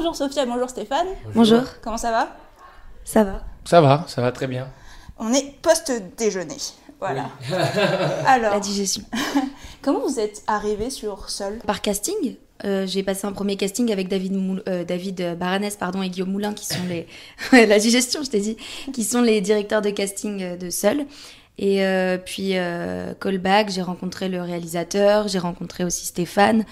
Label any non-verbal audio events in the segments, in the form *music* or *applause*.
Bonjour Sophia, bonjour Stéphane. Bonjour. Comment ça va? Ça va. Ça va, ça va très bien. On est post-déjeuner. Voilà. *laughs* Alors, La digestion. *laughs* comment vous êtes arrivé sur Seul? Par casting, euh, j'ai passé un premier casting avec David, Moul- euh, David Baranès pardon, et Guillaume Moulin, qui sont les. *laughs* la digestion, je t'ai dit. Qui sont les directeurs de casting euh, de Seul. Et euh, puis, euh, callback, j'ai rencontré le réalisateur, j'ai rencontré aussi Stéphane.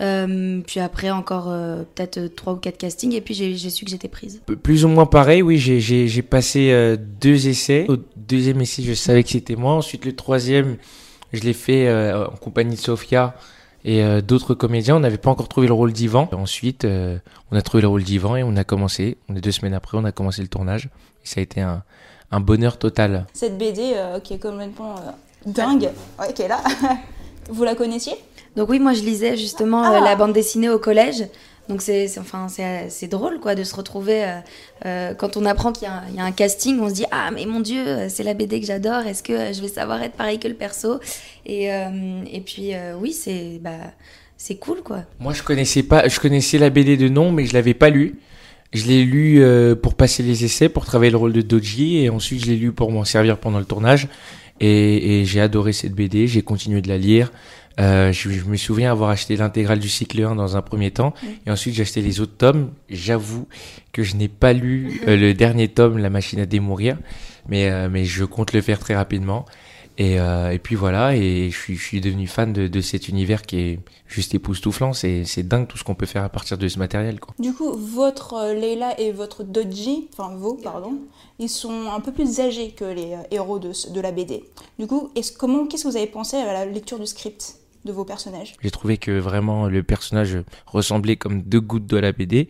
Euh, puis après, encore euh, peut-être trois ou quatre castings, et puis j'ai su que j'étais prise. Plus ou moins pareil, oui, j'ai- passé euh, deux essais. Au deuxième essai, je savais que c'était moi. Ensuite, le troisième, je l'ai fait euh, en compagnie de Sofia et euh, d'autres comédiens. On n'avait pas encore trouvé le rôle d'Ivan. Ensuite, euh, on a trouvé le rôle d'Ivan et on a commencé. On est deux semaines après, on a commencé le tournage. Et ça a été un, un bonheur total. Cette BD euh, qui est complètement euh, dingue, ouais, qui est là. *laughs* vous la connaissiez? Donc oui, moi je lisais justement Ah. euh, la bande dessinée au collège. Donc c'est c'est- enfin c'est drôle quoi de se retrouver euh, euh, quand on apprend qu'il y, a un- il y a un casting, on se dit ah mais mon dieu c'est la BD que j'adore. Est-ce que je vais savoir être pareil que le perso? Et euh, et puis euh, oui c'est bah c'est cool quoi. Moi, je connaissais pas, je connaissais la BD de nom, mais je l'avais pas lu. Je l'ai lu euh, pour passer les essais, pour travailler le rôle de Doji, et ensuite je l'ai lu pour m'en servir pendant le tournage. Et, et j'ai adoré cette BD, j'ai continué de la lire. Euh, je, je me souviens avoir acheté l'intégrale du cycle 1 dans un premier temps, et ensuite j'ai acheté les autres tomes. J'avoue que je n'ai pas lu euh, le dernier tome, La machine à démourir, mais, euh, mais je compte le faire très rapidement. Et, euh, et puis voilà, et je suis, je suis devenu fan de, de cet univers qui est juste époustouflant. C'est, c'est dingue tout ce qu'on peut faire à partir de ce matériel. Quoi. Du coup, votre euh, Leila et votre Doji, enfin vos, pardon, ils sont un peu plus âgés que les euh, héros de, la BD. Du coup, est-ce, comment, qu'est-ce que vous avez pensé à la lecture du script de vos personnages? J'ai trouvé que vraiment le personnage ressemblait comme deux gouttes de la BD.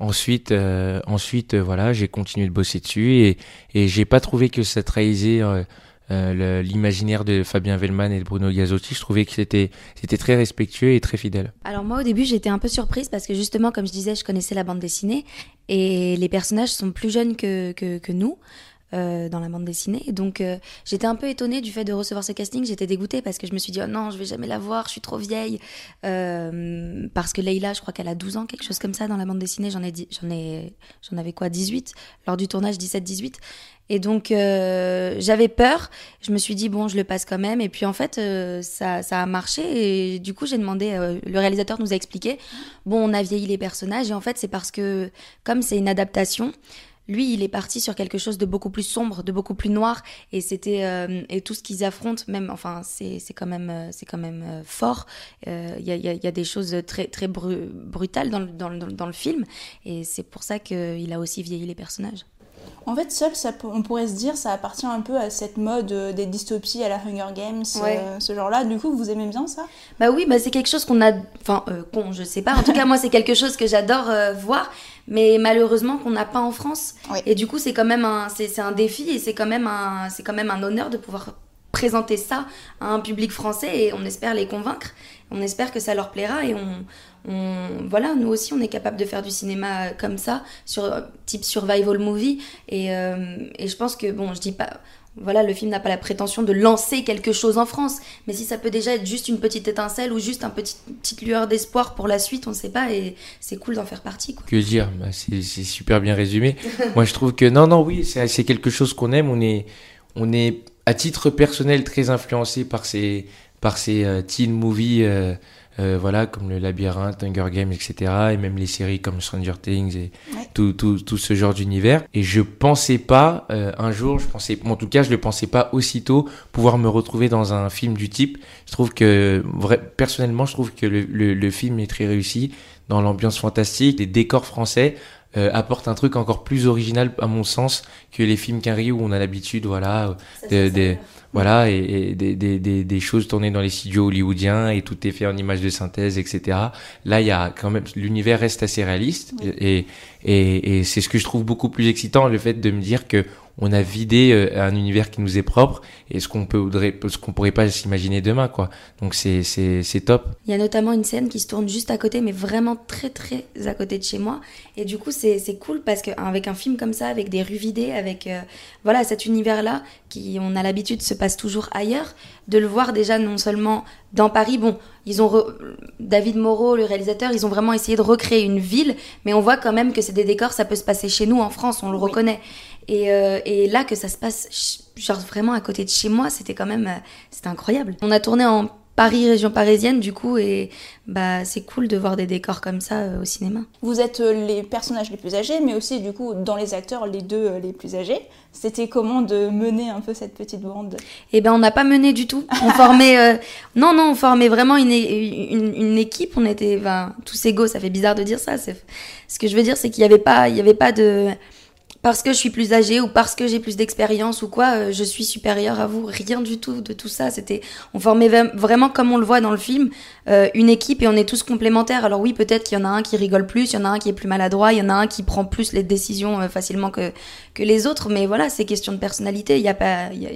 Ensuite, euh, ensuite voilà, j'ai continué de bosser dessus et, et j'ai pas trouvé que ça trahissait euh, euh, l'imaginaire de Fabien Vellman et de Bruno Gazzotti. Je trouvais que c'était, c'était très respectueux et très fidèle. Alors moi au début j'étais un peu surprise parce que justement comme je disais je connaissais la bande dessinée et les personnages sont plus jeunes que, que, que nous euh, dans la bande dessinée. Donc euh, j'étais un peu étonnée du fait de recevoir ce casting, j'étais dégoûtée parce que je me suis dit oh non je vais jamais la voir, je suis trop vieille. Euh, parce que Leïla je crois qu'elle a 12 ans, quelque chose comme ça dans la bande dessinée, j'en ai, j'en ai, j'en avais quoi 18 lors du tournage 17-18. Et donc euh, j'avais peur, je me suis dit bon je le passe quand même. Et puis en fait euh, ça, ça a marché. Et du coup j'ai demandé, euh, le réalisateur nous a expliqué, bon on a vieilli les personnages. Et en fait c'est parce que comme c'est une adaptation, lui il est parti sur quelque chose de beaucoup plus sombre, de beaucoup plus noir et c'était euh, et tout ce qu'ils affrontent même enfin c'est quand même c'est quand même euh, fort, Euh, il y, a, il y a- y a des choses très très bru- brutales dans le, dans, le, dans le film et c'est pour ça qu'il a aussi vieilli les personnages. En fait, Seul, ça, on pourrait se dire, ça appartient un peu à cette mode euh, des dystopies à la Hunger Games, Ouais. euh, ce genre-là. Du coup, vous aimez bien ça? Bah oui, bah c'est quelque chose qu'on a, enfin, euh, qu'on, je sais pas. En tout cas, moi, c'est quelque chose que j'adore euh, voir, mais malheureusement qu'on n'a pas en France. Et du coup, c'est quand même un, c'est un défi et c'est quand même un, c'est quand même un honneur de pouvoir présenter ça à un public français et on espère les convaincre. On espère que ça leur plaira et on, on voilà, nous aussi, on est capable de faire du cinéma comme ça, sur type survival movie. Et, euh, et je pense que bon, je dis pas. Voilà, le film n'a pas la prétention de lancer quelque chose en France, mais si ça peut déjà être juste une petite étincelle ou juste une petite, petite lueur d'espoir pour la suite, on ne sait pas, et c'est cool d'en faire partie. Quoi. Que dire? Bah, c'est, super bien résumé. Moi, je trouve que non, non, oui, c'est quelque chose qu'on aime. On est, on est à titre personnel très influencé par ces, par ces euh, teen movies, euh, euh, voilà, comme le Labyrinthe, Hunger Games, etc. Et même les séries comme Stranger Things et Ouais. tout, tout, tout ce genre d'univers. Et je pensais pas un jour, je pensais, en tout cas, je le pensais pas aussitôt pouvoir me retrouver dans un film du type. Je trouve que, vrai, personnellement, je trouve que le, le, le film est très réussi dans l'ambiance fantastique, les décors français. Euh, apporte un truc encore plus original à mon sens que les films Carrie où on a l'habitude, voilà, de, de- voilà, et, et des, des, des, des choses tournées dans les studios hollywoodiens et tout est fait en images de synthèse, etc. Là, il y a quand même l'univers reste assez réaliste et et, et c'est ce que je trouve beaucoup plus excitant, le fait de me dire que on a vidé euh, un univers qui nous est propre et ce qu'on peut ce qu'on pourrait pas s'imaginer demain, quoi. Donc c'est c'est c'est top. Il y a notamment une scène qui se tourne juste à côté, mais vraiment très très à côté de chez moi. Et du coup, c'est c'est cool parce qu'avec un film comme ça, avec des rues vidées, avec euh, voilà cet univers-là, qui on a l'habitude se passe toujours ailleurs, de le voir déjà non seulement dans Paris. Bon, ils ont re- David Moreau, le réalisateur, ils ont vraiment essayé de recréer une ville, mais on voit quand même que c'est des décors, ça peut se passer chez nous en France, on le reconnaît. Et, euh, et là, que ça se passe genre vraiment à côté de chez moi, c'était quand même, euh, c'était incroyable. On a tourné en Paris, région parisienne, du coup, et bah c'est cool de voir des décors comme ça euh, au cinéma. Vous êtes euh, les personnages les plus âgés, mais aussi du coup dans les acteurs les deux euh, les plus âgés. C'était comment de mener un peu cette petite bande? Et ben on n'a pas mené du tout. On formait, euh, *laughs* non non, on formait vraiment une, une, une équipe. On était, ben, tous égaux. Ça fait bizarre de dire ça. Ce que je veux dire, c'est qu'il n'y avait pas, il y avait pas de parce que je suis plus âgée ou parce que j'ai plus d'expérience ou quoi, euh, je suis supérieure à vous. Rien du tout de tout ça. C'était, on formait vra- vraiment comme on le voit dans le film, euh, une équipe et on est tous complémentaires. Alors oui, peut-être qu'il y en a un qui rigole plus, il y en a un qui est plus maladroit, il y en a un qui prend plus les décisions euh, facilement que que les autres. Mais voilà, c'est question de personnalité. Il y a pas, y a-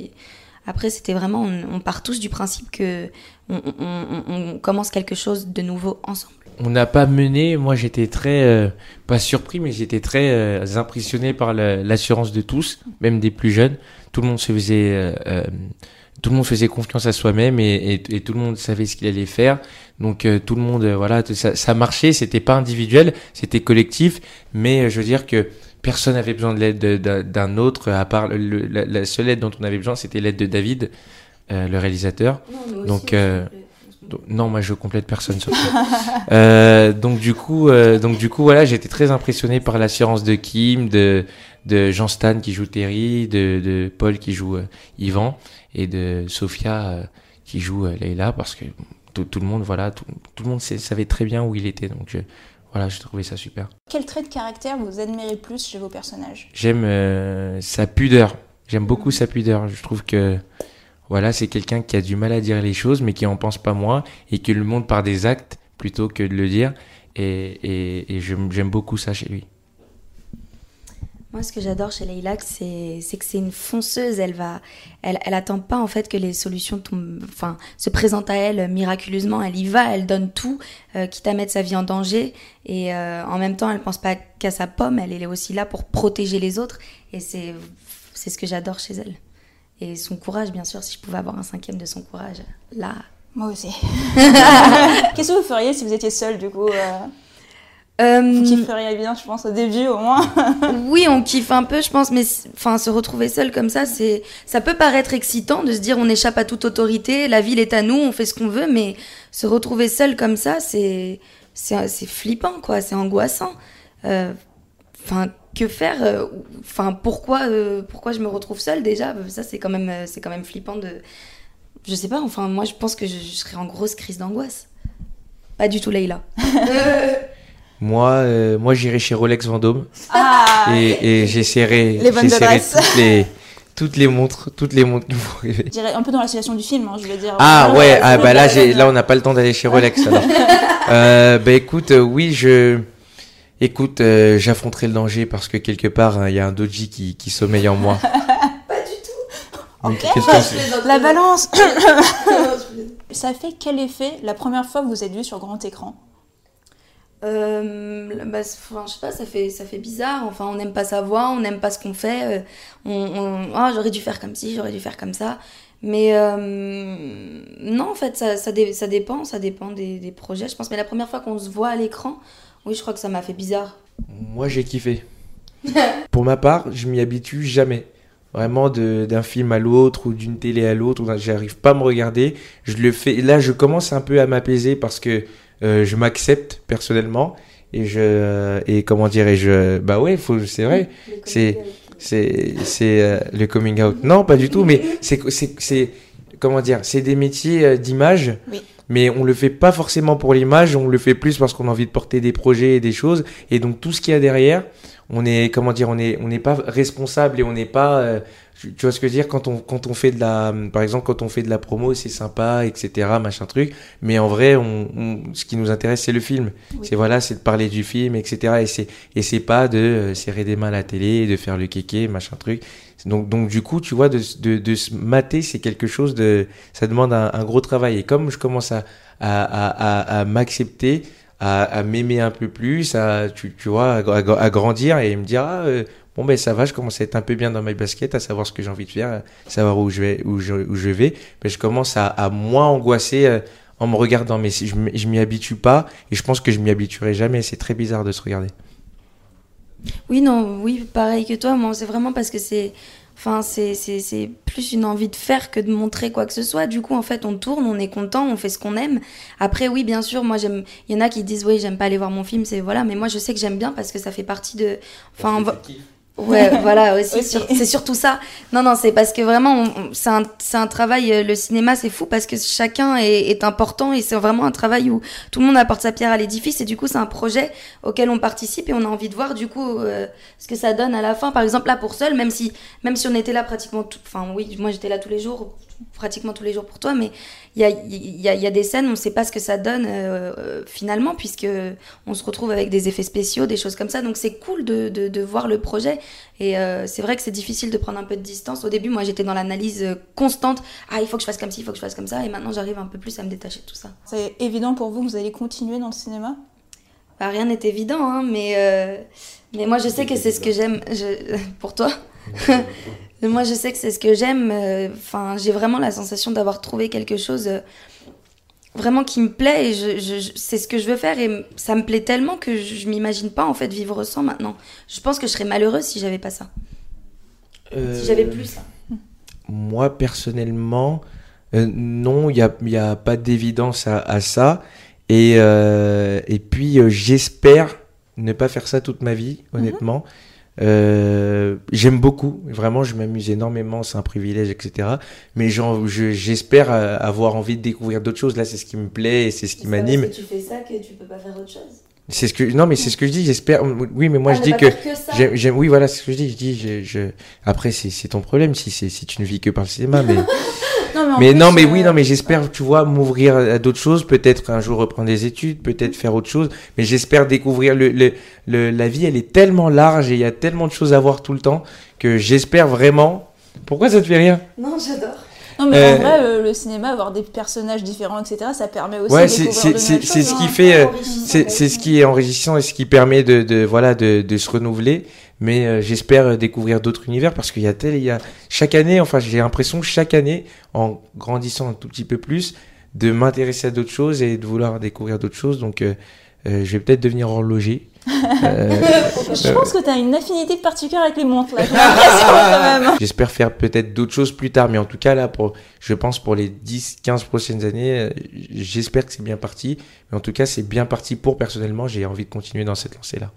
après, c'était vraiment, on, part tous du principe que on- on- on commence quelque chose de nouveau ensemble. On n'a pas mené. Moi, j'étais très euh, pas surpris, mais j'étais très euh, impressionné par la- l'assurance de tous, même des plus jeunes. Tout le monde se faisait, euh, euh, tout le monde faisait confiance à soi-même et, et- et tout le monde savait ce qu'il allait faire. Donc euh, tout le monde, euh, voilà, ça, ça marchait. C'était pas individuel, c'était collectif. Mais euh, je veux dire que personne n'avait besoin de l'aide de- d'un autre, à part le- la, la seule aide dont on avait besoin, c'était l'aide de David, euh, le réalisateur. Donc, euh, Donc, non, moi je complète personne sur ça. *laughs* euh, donc du coup, euh, donc du coup, voilà, j'étais très impressionné par l'assurance de Kim, de de Jean Stan qui joue Terry, de, de Paul qui joue euh, Yvan et de Sophia euh, qui joue Leila parce que tout, tout le monde, voilà, tout, tout le monde savait très bien où il était. Donc voilà, je trouvais ça super. Quel trait de caractère vous admirez plus chez vos personnages? J'aime sa pudeur. J'aime beaucoup sa pudeur. Je trouve que voilà, c'est quelqu'un qui a du mal à dire les choses, mais qui en pense pas moins et qui le montre par des actes plutôt que de le dire. Et, et, j'aime beaucoup ça chez lui. Moi, ce que j'adore chez Leila, c'est que c'est une fonceuse. Elle va, elle, elle attend pas en fait que les solutions tombent, enfin, se présentent à elle miraculeusement. Elle y va, elle donne tout, euh, quitte à mettre sa vie en danger. Et euh, en même temps, elle pense pas qu'à sa pomme. Elle est aussi là pour protéger les autres. Et c'est c'est ce que j'adore chez elle. Et son courage, bien sûr. Si je pouvais avoir un cinquième de son courage, là. Moi aussi. *laughs* *laughs* Qu'est-ce que vous feriez si vous étiez seul du coup euh, Euh, Vous kifferiez bien, je pense, au début au moins. *laughs* Oui, on kiffe un peu, je pense, mais enfin, se retrouver seul comme ça, c'est, ça peut paraître excitant de se dire on échappe à toute autorité, la ville est à nous, on fait ce qu'on veut, mais se retrouver seul comme ça, c'est, c'est, c'est flippant, quoi, c'est angoissant. Euh, Enfin, que faire euh, Enfin, pourquoi, euh, pourquoi je me retrouve seule déjà? Ça, c'est quand même, euh, c'est quand même flippant de, je sais pas. Enfin, moi, je pense que je, je serais en grosse crise d'angoisse. Pas du tout, Leïla. Moi, euh, moi j'irai chez Rolex Vendôme Ah et, et j'essaierai toutes les, toutes les montres, toutes les montres dirais un peu dans la situation du film, hein, je veux dire. Ah ouais, ah bah là, là on n'a pas le temps d'aller chez Rolex alors. *laughs* euh, bah écoute, oui, je, écoute, euh, j'affronterai le danger parce que quelque part hein, il y a un doji qui, qui sommeille en moi. *laughs* Ok. Qu'est-ce que c'est La balance *coughs* *coughs* Ça fait quel effet la première fois que vous êtes vu sur grand écran? Euh, bah, enfin, je sais pas, ça fait, ça fait bizarre. Enfin, on n'aime pas sa voix, on n'aime pas ce qu'on fait. euh, on, on- ah, j'aurais dû faire comme ci, j'aurais dû faire comme ça. Mais euh, non, en fait, ça, ça, dé- ça dépend, ça dépend des, des projets, je pense. Mais la première fois qu'on se voit à l'écran, oui, je crois que ça m'a fait bizarre. Moi, j'ai kiffé. *laughs* Pour ma part, je m'y habitue jamais. Vraiment, d'un film à l'autre ou d'une télé à l'autre, j'arrive pas à me regarder. Je le fais. Là, je commence un peu à m'apaiser parce que euh, je m'accepte personnellement et je et comment dirais-je Bah ouais. C'est vrai. C'est c'est c'est euh, le coming out. Non, pas du tout. Mais *laughs* c'est comment dire C'est des métiers euh, d'image. Oui. Mais on le fait pas forcément pour l'image, on le fait plus parce qu'on a envie de porter des projets et des choses. Et donc tout ce qu'il y a derrière, on est comment dire, on est on n'est pas responsable et on n'est pas euh, tu vois ce que je veux dire? Quand on quand on fait de la par exemple quand on fait de la promo c'est sympa etc machin truc. Mais en vrai on, ce qui nous intéresse c'est le film. C'est voilà c'est de parler du film etc et c'est et c'est pas de euh, serrer des mains à la télé de faire le kéké machin truc donc donc du coup tu vois de se mater c'est quelque chose de ça demande un, gros travail et comme je commence à à à, à, m'accepter à, à m'aimer un peu plus, à, tu, vois, à, grandir et me dire, ah, euh, bon ben ça va, je commence à être un peu bien dans mes baskets, à savoir ce que j'ai envie de faire, à savoir où je vais, où je, où je vais. Ben, je commence à, à moins angoisser euh, en me regardant, mais je, je m'y habitue pas et je pense que je m'y habituerai jamais. C'est très bizarre de se regarder. Oui, non, oui, pareil que toi. Moi, c'est vraiment parce que c'est Enfin, c'est plus une envie de faire que de montrer quoi que ce soit. Du coup, en fait, on tourne, on est content, on fait ce qu'on aime. Après, oui, bien sûr, moi, j'aime. Il y en a qui disent, oui, j'aime pas aller voir mon film, c'est voilà. Mais moi, je sais que j'aime bien parce que ça fait partie de. Enfin, Ouais, *laughs* voilà, aussi. c'est surtout ça. Non, non, c'est parce que vraiment, c'est un, un, travail, euh, le cinéma, c'est fou parce que chacun est, est important et c'est vraiment un travail où tout le monde apporte sa pierre à l'édifice et du coup, c'est un projet auquel on participe et on a envie de voir du coup euh, ce que ça donne à la fin. Par exemple, là, pour Seul, même si, même si on était là pratiquement tout, enfin, oui, moi j'étais là tous les jours, pratiquement tous les jours pour toi, mais il y a, y, a, y a, des scènes, on ne sait pas ce que ça donne euh, finalement, puisque on se retrouve avec des effets spéciaux, des choses comme ça. Donc c'est cool de, de, de, voir le projet. Et euh, c'est vrai que c'est difficile de prendre un peu de distance. Au début, moi, j'étais dans l'analyse euh, constante. Ah, il faut que je fasse comme ci, il faut que je fasse comme ça. Et maintenant, j'arrive un peu plus à me détacher de tout ça. C'est évident pour vous que vous allez continuer dans le cinéma? Bah, Rien n'est évident, hein, mais, mais moi, je sais que c'est ce que j'aime. Je... *laughs* Pour toi Moi, je sais que c'est ce que j'aime. Euh, enfin, j'ai vraiment la sensation d'avoir trouvé quelque chose euh, vraiment qui me plaît et je, c'est ce que je veux faire et ça me plaît tellement que je, m'imagine pas en fait vivre sans maintenant. Je pense que je serais malheureuse si j'avais pas ça. Euh, si j'avais plus ça. Moi personnellement, non, il n'y a, y a pas d'évidence à, à, ça. Et, et puis j'espère ne pas faire ça toute ma vie, mhm. honnêtement. Euh, j'aime beaucoup, vraiment, je m'amuse énormément, c'est un privilège, etc. Mais j'espère avoir envie de découvrir d'autres choses. Là, c'est ce qui me plaît et c'est ce qui m'anime. Que tu fais ça que tu peux pas faire autre chose. C'est ce que non mais c'est ce que je dis j'espère oui mais moi ah, je dis que, j'aime oui voilà c'est ce que je dis je dis je, je... après c'est ton problème si c'est si tu ne vis que par le cinéma mais *laughs* mais, non, mais oui, euh, non, mais j'espère, tu vois, m'ouvrir à d'autres choses. Peut-être un jour reprendre des études, peut-être faire autre chose. Mais j'espère découvrir le, le, la vie. Elle est tellement large et il y a tellement de choses à voir tout le temps que j'espère vraiment. Pourquoi ça te fait rien Non, j'adore. Non, mais en euh, vrai, euh, le, cinéma, avoir des personnages différents, etc., ça permet aussi ouais, de c'est ce qui fait, c'est ce qui est enrichissant et ce qui permet de, de voilà, de, de se renouveler mais euh, j'espère découvrir d'autres univers parce qu'il y a tel, il y a chaque année, enfin j'ai l'impression chaque année, en grandissant un tout petit peu plus, de m'intéresser à d'autres choses et de vouloir découvrir d'autres choses. Donc euh, euh, je vais peut-être devenir horloger. *laughs* je pense que tu as une affinité particulière avec les montres. *laughs* J'espère faire peut-être d'autres choses plus tard, mais en tout cas là, pour, je pense pour les 10-15 prochaines années, j'espère que c'est bien parti. Mais en tout cas, c'est bien parti pour personnellement. J'ai envie de continuer dans cette lancée-là.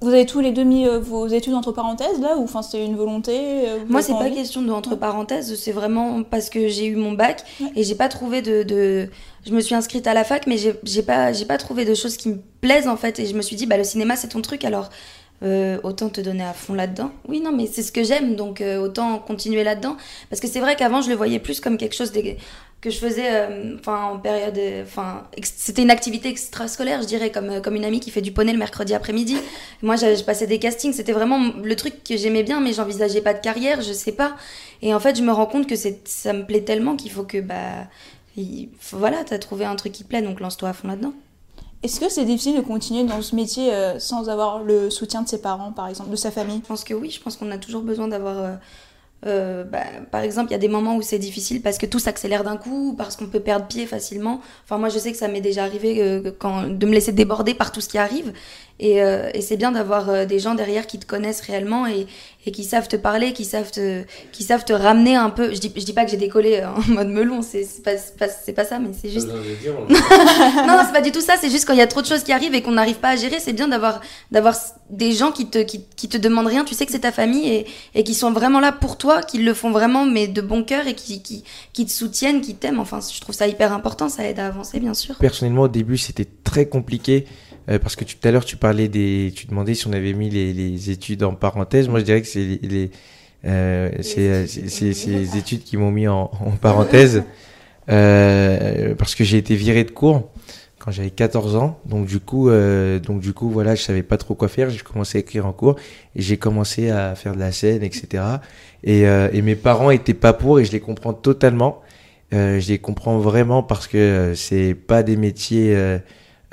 Vous avez tous les deux mis euh, vos études entre parenthèses là ou enfin c'est une volonté euh, Moi c'est pas question de entre parenthèses, c'est vraiment parce que j'ai eu mon bac et j'ai pas trouvé de, de, je me suis inscrite à la fac mais j'ai pas j'ai pas trouvé de choses qui me plaisent en fait et je me suis dit bah le cinéma c'est ton truc alors euh, autant te donner à fond là-dedans. Oui, non, mais c'est ce que j'aime, donc autant continuer là-dedans. Parce que c'est vrai qu'avant, je le voyais plus comme quelque chose de que je faisais euh, enfin en période enfin c'était une activité extrascolaire je dirais comme comme une amie qui fait du poney le mercredi après-midi. Moi je passais des castings c'était vraiment le truc que j'aimais bien mais j'envisageais pas de carrière je sais pas. Et en fait je me rends compte que c'est ça me plaît tellement qu'il faut que bah il, voilà t'as trouvé un truc qui te plaît donc lance-toi à fond là-dedans. Est-ce que c'est difficile de continuer dans ce métier euh, sans avoir le soutien de ses parents, par exemple, de sa famille? Je pense que oui, je pense qu'on a toujours besoin d'avoir euh, euh, bah, par exemple, il y a des moments où c'est difficile parce que tout s'accélère d'un coup, parce qu'on peut perdre pied facilement. Enfin, moi, je sais que ça m'est déjà arrivé euh, quand, de me laisser déborder par tout ce qui arrive. Et, euh, et c'est bien d'avoir des gens derrière qui te connaissent réellement et, et qui savent te parler, qui savent te, qui savent te ramener un peu. Je dis, je dis pas que j'ai décollé en mode melon, c'est pas, c'est pas, c'est pas ça, mais c'est juste. *laughs* non, non, c'est pas du tout ça. C'est juste quand il y a trop de choses qui arrivent et qu'on n'arrive pas à gérer, c'est bien d'avoir d'avoir des gens qui te qui, qui te demandent rien. Tu sais que c'est ta famille et, et qui sont vraiment là pour toi, qui le font vraiment mais de bon cœur et qui qui qui te soutiennent, qui t'aiment. Enfin, je trouve ça hyper important. Ça aide à avancer, bien sûr. Personnellement, au début, c'était très compliqué. Euh, parce que tu- tout à l'heure, tu parlais des, tu demandais si on avait mis les, les études en parenthèse. Moi, je dirais que c'est les, les, euh, c'est, euh, les études qui m'ont mis en, en parenthèse, *laughs* euh, parce que j'ai été viré de cours quand j'avais 14 ans. Donc du coup, euh, donc du coup, voilà, je savais pas trop quoi faire. J'ai commencé à écrire en cours et j'ai commencé à faire de la scène, etc. Et, euh, et mes parents étaient pas pour et je les comprends totalement. Euh, je les comprends vraiment parce que euh, c'est pas des métiers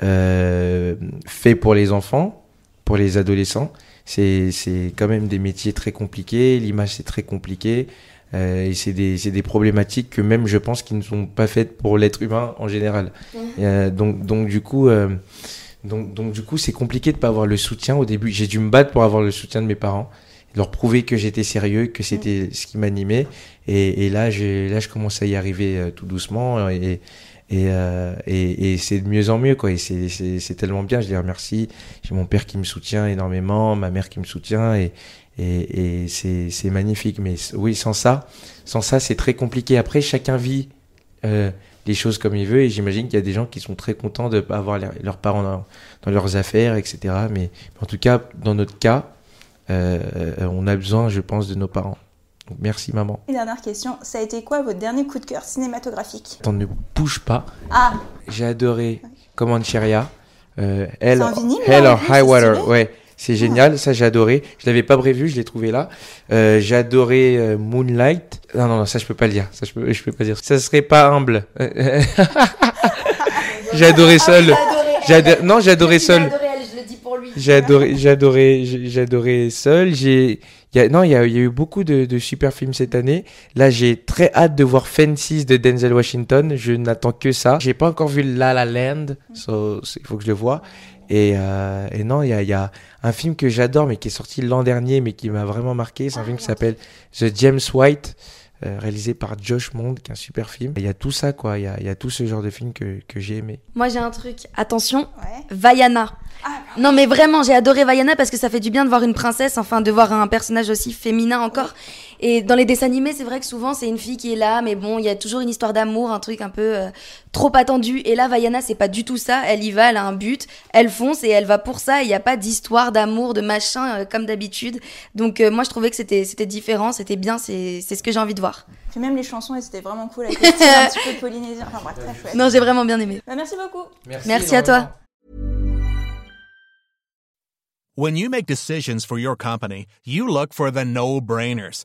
euh, faits pour les enfants, pour les adolescents. C'est c'est quand même des métiers très compliqués. L'image c'est très compliqué. Euh, et c'est des, c'est des problématiques que même je pense qui ne sont pas faites pour l'être humain en général. Euh, donc, donc du coup, euh, donc, donc du coup, c'est compliqué de pas avoir le soutien au début. J'ai dû me battre pour avoir le soutien de mes parents, leur prouver que j'étais sérieux, que c'était ce qui m'animait. Et, et là, j'ai, là, je commence à y arriver euh, tout doucement. Et, et, euh, et, et c'est de mieux en mieux, quoi. Et c'est, tellement bien. Je les remercie. J'ai mon père qui me soutient énormément, ma mère qui me soutient. Et, et, et c'est, c'est magnifique. Mais oui, sans ça, sans ça, c'est très compliqué. Après, chacun vit euh, les choses comme il veut. Et j'imagine qu'il y a des gens qui sont très contents de pas avoir leur- leurs parents dans, leurs affaires, etc. Mais en tout cas, dans notre cas, euh, on a besoin, je pense, de nos parents. Donc, merci maman. Une dernière question, ça a été quoi votre dernier coup de cœur cinématographique? Attends, ne bouge pas. Ah, J'ai adoré Comancheria. Euh, Hell, C'est un vinyle, Hell or High Water. Ouais, c'est génial. Ça, j'ai adoré. Je l'avais pas prévu, je l'ai trouvé là. Euh, j'ai adoré euh, Moonlight. Non, non, non, ça, je peux pas le dire. Ça, je peux, je peux pas dire. Ça serait pas humble. *laughs* j'ai adoré seul. J'ai ado- Non, j'ai adoré seul. je le dis pour lui. J'ai adoré, j'ai adoré, j'ai adoré Seul. J'ai, non, il y a, eu beaucoup de, de super films cette année. Là, j'ai très hâte de voir Fences de Denzel Washington. Je n'attends que ça. J'ai pas encore vu La La Land, so, il faut que je le voie. Et, euh, et non, il y y a un film que j'adore, mais qui est sorti l'an dernier, mais qui m'a vraiment marqué. C'est un film qui s'appelle The James White. Euh, réalisé par Josh Mond, qui est un super film. Il y a tout ça, quoi. Il y a, il y a tout ce genre de film que, que j'ai aimé. Moi, j'ai un truc. Attention, ouais. Vaiana. Ah, Non mais vraiment, j'ai adoré Vaiana parce que ça fait du bien de voir une princesse, enfin de voir un personnage aussi féminin encore. Et dans les dessins animés, c'est vrai que souvent c'est une fille qui est là, mais bon, il y a toujours une histoire d'amour, un truc un peu euh, trop attendu. Et là, Vaiana, c'est pas du tout ça. Elle y va, elle a un but, elle fonce et elle va pour ça. Il n'y a pas d'histoire d'amour, de machin euh, comme d'habitude. Donc euh, moi, je trouvais que c'était c'était différent, c'était bien, c'est c'est ce que j'ai envie de voir. Puis même les chansons, elles étaient vraiment cool avec style un petit peu polynésien. Enfin bref, très chouette. Non, j'ai vraiment bien aimé. Bah, merci beaucoup. Merci à toi. When you make decisions for your company, you look for the no-brainers.